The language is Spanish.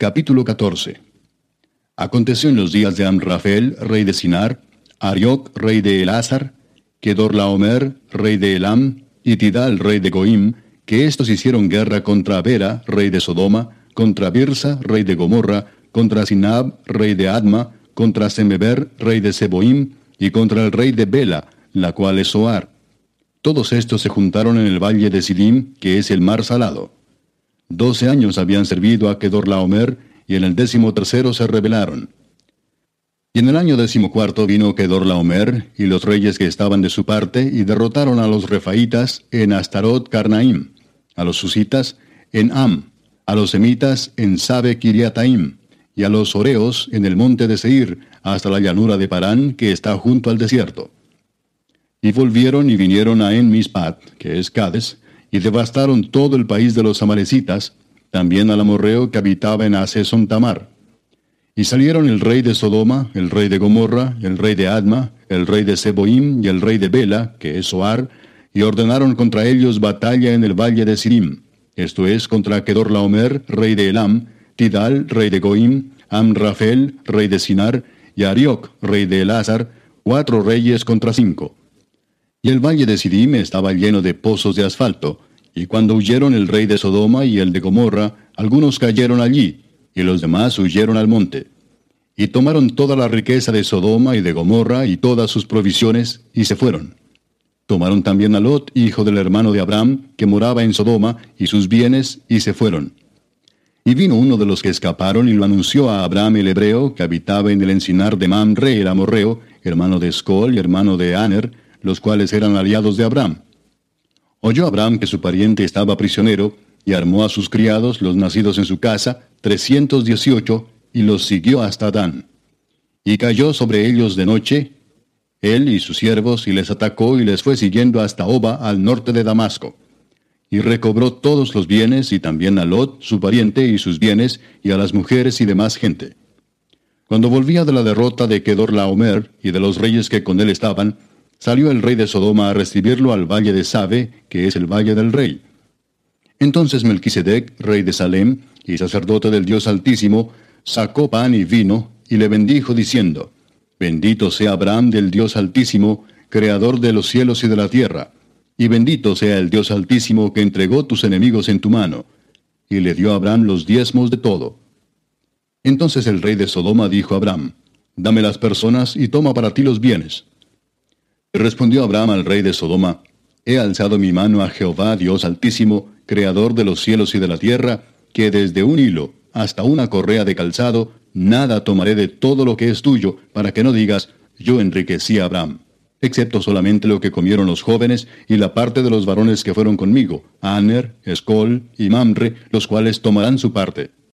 Capítulo 14 Aconteció en los días de Amrafel, rey de Sinar, Arioc, rey de Elázar, Kedorlaomer, rey de Elam, y Tidal, rey de Goim, que éstos hicieron guerra contra Bera, rey de Sodoma, contra Birsa, rey de Gomorra, contra Sinab, rey de Adma, contra Semeber, rey de Seboim, y contra el rey de Bela, la cual es Soar. Todos estos se juntaron en el valle de Sidim, que es el mar salado. Doce años habían servido a Kedorlaomer, y en el décimo tercero se rebelaron. Y en el año decimocuarto vino Kedorlaomer y los reyes que estaban de su parte, y derrotaron a los refaitas en Astarot Carnaim, a los susitas en Am, a los semitas en Sabe Kiriataim, y a los oreos en el monte de Seir, hasta la llanura de Parán, que está junto al desierto. Y volvieron y vinieron a En Mispat, que es Cades, y devastaron todo el país de los amalecitas, también al amorreo que habitaba en Asesón Tamar. Y salieron el rey de Sodoma, el rey de Gomorra, el rey de Adma, el rey de Seboim y el rey de Bela, que es Soar, y ordenaron contra ellos batalla en el valle de Sirim, esto es, contra Kedorlaomer, rey de Elam, Tidal, rey de Goim, Amrafel, rey de Sinar, y Arioc, rey de Elázar, cuatro reyes contra cinco. Y el valle de Sidim estaba lleno de pozos de asfalto, y cuando huyeron el rey de Sodoma y el de Gomorra, algunos cayeron allí, y los demás huyeron al monte. Y tomaron toda la riqueza de Sodoma y de Gomorra y todas sus provisiones, y se fueron. Tomaron también a Lot, hijo del hermano de Abraham, que moraba en Sodoma, y sus bienes, y se fueron. Y vino uno de los que escaparon y lo anunció a Abraham el hebreo, que habitaba en el encinar de Mamre el amorreo, hermano de Escol y hermano de Aner, los cuales eran aliados de Abraham. Oyó Abraham que su pariente estaba prisionero, y armó a sus criados, los nacidos en su casa, trescientos dieciocho, y los siguió hasta Dan. Y cayó sobre ellos de noche, él y sus siervos, y les atacó y les fue siguiendo hasta Oba, al norte de Damasco. Y recobró todos los bienes, y también a Lot, su pariente, y sus bienes, y a las mujeres y demás gente. Cuando volvía de la derrota de Kedorlaomer y de los reyes que con él estaban, salió el rey de Sodoma a recibirlo al valle de Sabe, que es el valle del rey. Entonces Melquisedec, rey de Salem y sacerdote del Dios Altísimo, sacó pan y vino y le bendijo diciendo, Bendito sea Abraham del Dios Altísimo, creador de los cielos y de la tierra, y bendito sea el Dios Altísimo que entregó tus enemigos en tu mano. Y le dio a Abraham los diezmos de todo. Entonces el rey de Sodoma dijo a Abraham, Dame las personas y toma para ti los bienes. Respondió Abraham al rey de Sodoma, He alzado mi mano a Jehová, Dios altísimo, creador de los cielos y de la tierra, que desde un hilo hasta una correa de calzado, nada tomaré de todo lo que es tuyo, para que no digas, yo enriquecí a Abraham, excepto solamente lo que comieron los jóvenes y la parte de los varones que fueron conmigo, Aner, Escol y Mamre, los cuales tomarán su parte.